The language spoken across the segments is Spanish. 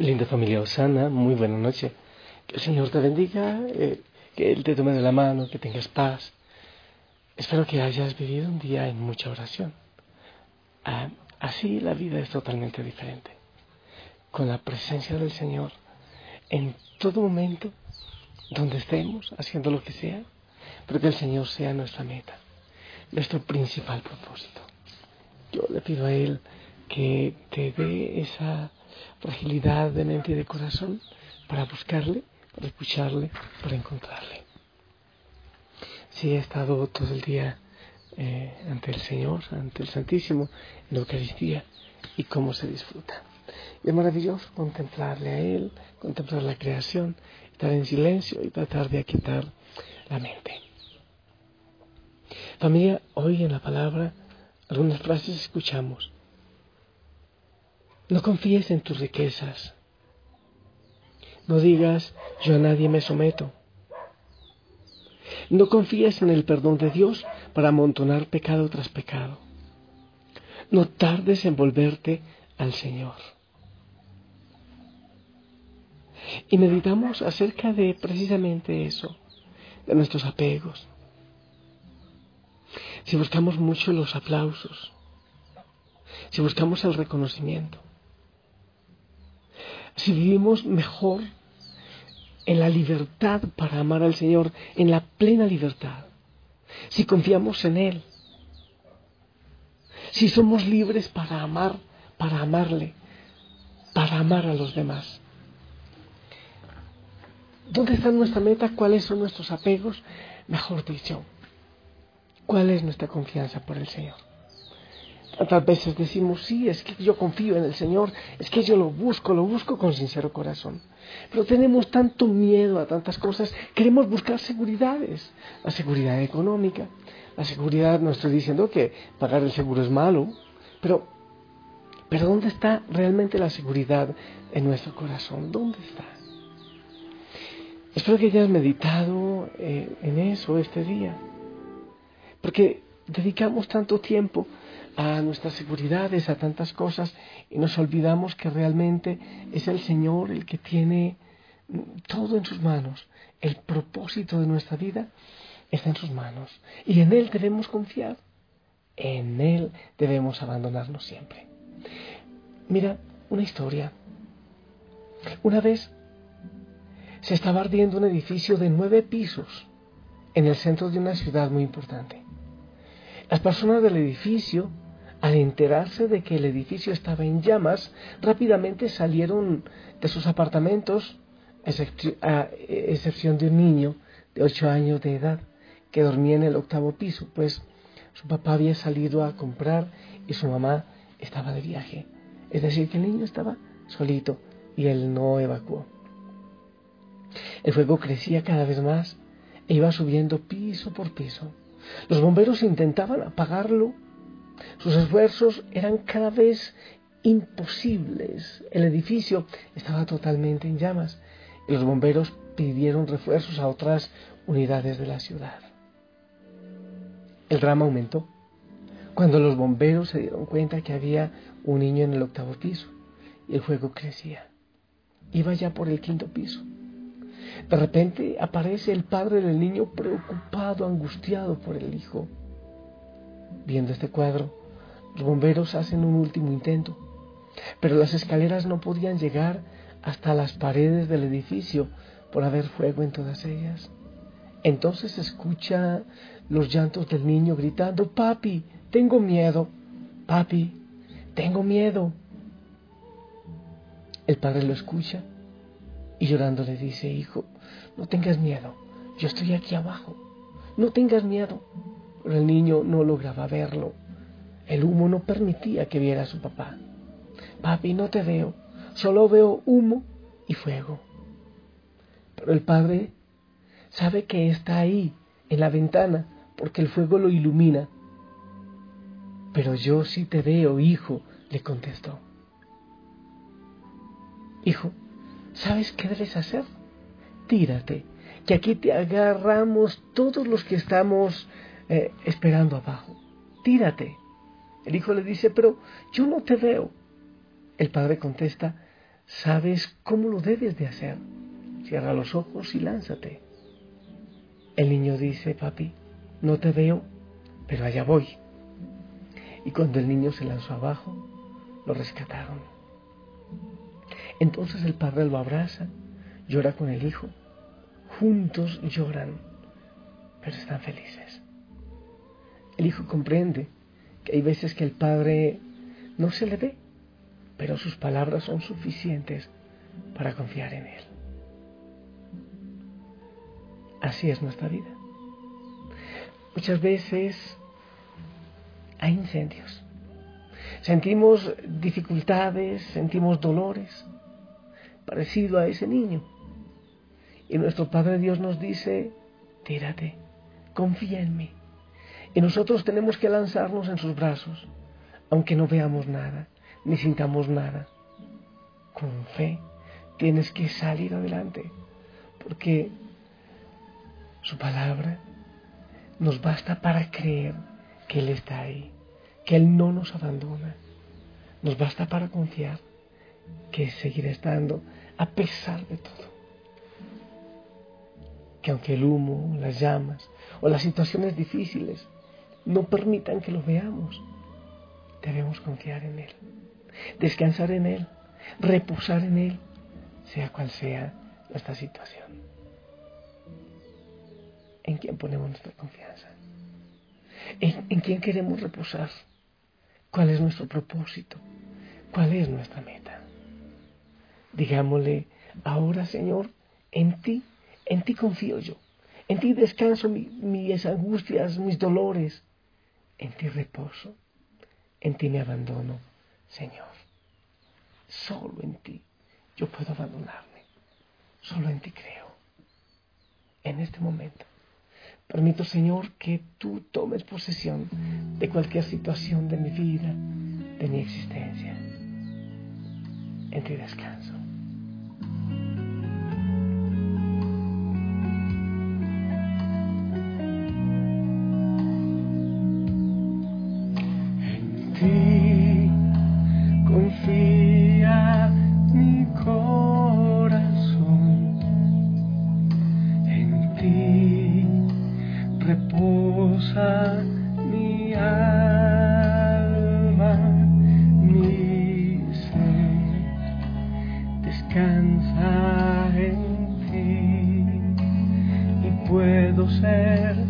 Linda familia Osana, muy buena noche. Que el Señor te bendiga, eh, que Él te tome de la mano, que tengas paz. Espero que hayas vivido un día en mucha oración. Ah, así la vida es totalmente diferente. Con la presencia del Señor en todo momento, donde estemos, haciendo lo que sea, pero que el Señor sea nuestra meta, nuestro principal propósito. Yo le pido a Él que te dé esa fragilidad de mente y de corazón para buscarle, para escucharle, para encontrarle. Si he estado todo el día eh, ante el Señor, ante el Santísimo, en la Eucaristía, y cómo se disfruta. Es maravilloso contemplarle a Él, contemplar la creación, estar en silencio y tratar de aquietar la mente. Familia, hoy en la palabra algunas frases escuchamos no confíes en tus riquezas. No digas, yo a nadie me someto. No confíes en el perdón de Dios para amontonar pecado tras pecado. No tardes en volverte al Señor. Y meditamos acerca de precisamente eso, de nuestros apegos. Si buscamos mucho los aplausos, si buscamos el reconocimiento, si vivimos mejor en la libertad para amar al Señor, en la plena libertad, si confiamos en Él, si somos libres para amar, para amarle, para amar a los demás. ¿Dónde está nuestra meta? ¿Cuáles son nuestros apegos? Mejor dicho, ¿cuál es nuestra confianza por el Señor? Tantas veces decimos, sí, es que yo confío en el Señor, es que yo lo busco, lo busco con sincero corazón. Pero tenemos tanto miedo a tantas cosas, queremos buscar seguridades, la seguridad económica, la seguridad, no estoy diciendo que pagar el seguro es malo, pero, pero ¿dónde está realmente la seguridad en nuestro corazón? ¿Dónde está? Espero que hayas meditado eh, en eso este día, porque dedicamos tanto tiempo a nuestras seguridades, a tantas cosas, y nos olvidamos que realmente es el Señor el que tiene todo en sus manos. El propósito de nuestra vida está en sus manos. Y en Él debemos confiar. En Él debemos abandonarnos siempre. Mira, una historia. Una vez se estaba ardiendo un edificio de nueve pisos en el centro de una ciudad muy importante. Las personas del edificio, al enterarse de que el edificio estaba en llamas, rápidamente salieron de sus apartamentos, a excepción de un niño de ocho años de edad que dormía en el octavo piso, pues su papá había salido a comprar y su mamá estaba de viaje. Es decir, que el niño estaba solito y él no evacuó. El fuego crecía cada vez más e iba subiendo piso por piso. Los bomberos intentaban apagarlo. Sus esfuerzos eran cada vez imposibles. El edificio estaba totalmente en llamas y los bomberos pidieron refuerzos a otras unidades de la ciudad. El drama aumentó cuando los bomberos se dieron cuenta que había un niño en el octavo piso y el fuego crecía. Iba ya por el quinto piso. De repente aparece el padre del niño preocupado, angustiado por el hijo. Viendo este cuadro, los bomberos hacen un último intento, pero las escaleras no podían llegar hasta las paredes del edificio por haber fuego en todas ellas. Entonces escucha los llantos del niño gritando, papi, tengo miedo, papi, tengo miedo. El padre lo escucha y llorando le dice, hijo, no tengas miedo, yo estoy aquí abajo, no tengas miedo. Pero el niño no lograba verlo. El humo no permitía que viera a su papá. Papi, no te veo, solo veo humo y fuego. Pero el padre sabe que está ahí, en la ventana, porque el fuego lo ilumina. Pero yo sí te veo, hijo, le contestó. Hijo, ¿sabes qué debes hacer? Tírate, que aquí te agarramos todos los que estamos eh, esperando abajo. Tírate. El hijo le dice, pero yo no te veo. El padre contesta, sabes cómo lo debes de hacer. Cierra los ojos y lánzate. El niño dice, papi, no te veo, pero allá voy. Y cuando el niño se lanzó abajo, lo rescataron. Entonces el padre lo abraza, llora con el hijo. Juntos lloran, pero están felices. El hijo comprende que hay veces que el padre no se le ve, pero sus palabras son suficientes para confiar en él. Así es nuestra vida. Muchas veces hay incendios. Sentimos dificultades, sentimos dolores, parecido a ese niño. Y nuestro Padre Dios nos dice, tírate, confía en mí. Y nosotros tenemos que lanzarnos en sus brazos, aunque no veamos nada, ni sintamos nada. Con fe tienes que salir adelante, porque su palabra nos basta para creer que Él está ahí, que Él no nos abandona. Nos basta para confiar que seguirá estando a pesar de todo. Que aunque el humo, las llamas o las situaciones difíciles no permitan que lo veamos, debemos confiar en Él, descansar en Él, reposar en Él, sea cual sea nuestra situación. ¿En quién ponemos nuestra confianza? ¿En, en quién queremos reposar? ¿Cuál es nuestro propósito? ¿Cuál es nuestra meta? Digámosle, ahora Señor, en ti, en ti confío yo. En ti descanso mis angustias, mis dolores. En ti reposo. En ti me abandono, Señor. Solo en ti yo puedo abandonarme. Solo en ti creo. En este momento. Permito, Señor, que tú tomes posesión de cualquier situación de mi vida, de mi existencia. En ti descanso. alza mi alma, mi ser, descansa en ti y puedo ser.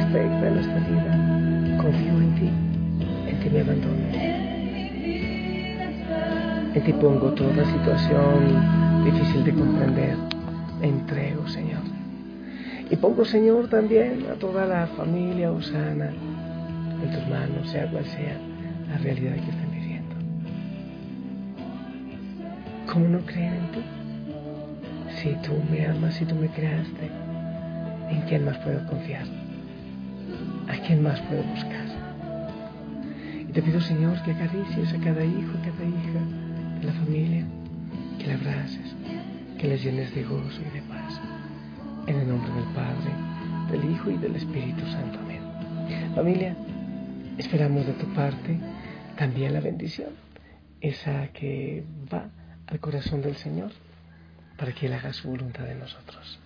perfecta en nuestra vida. Confío en ti, en ti me abandono. En ti pongo toda situación difícil de comprender. Me entrego, Señor. Y pongo, Señor, también a toda la familia Osana en tus manos, sea cual sea la realidad que estén viviendo. ¿Cómo no creer en ti? Si tú me amas, si tú me creaste, ¿en quién más puedo confiar? ¿A quién más puedo buscar? Y te pido, Señor, que acaricies a cada hijo, a cada hija de la familia, que le abraces, que les llenes de gozo y de paz. En el nombre del Padre, del Hijo y del Espíritu Santo. Amén. Familia, esperamos de tu parte también la bendición, esa que va al corazón del Señor para que Él haga su voluntad en nosotros.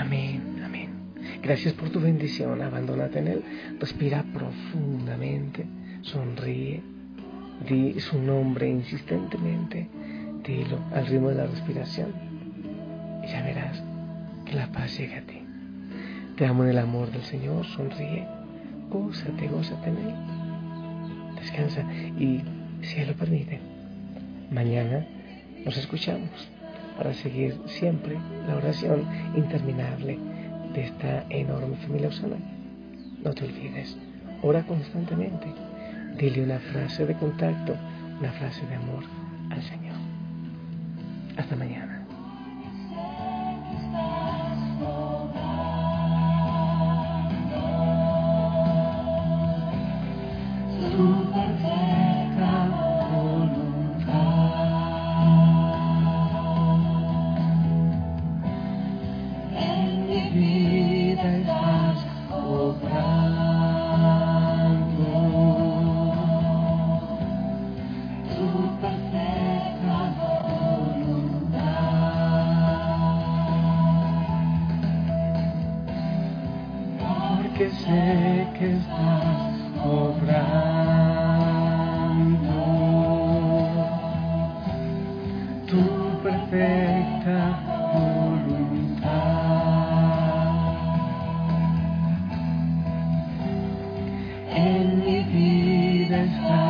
Amén, amén. Gracias por tu bendición. Abandónate en Él. Respira profundamente. Sonríe. Di su nombre insistentemente. Dilo al ritmo de la respiración. Y ya verás que la paz llega a ti. Te amo en el amor del Señor. Sonríe. Gózate, gózate en Él descansa y, si Él lo permite, mañana nos escuchamos para seguir siempre la oración interminable de esta enorme familia usana. No te olvides, ora constantemente, dile una frase de contacto, una frase de amor al Señor. Hasta mañana. En mi vida estás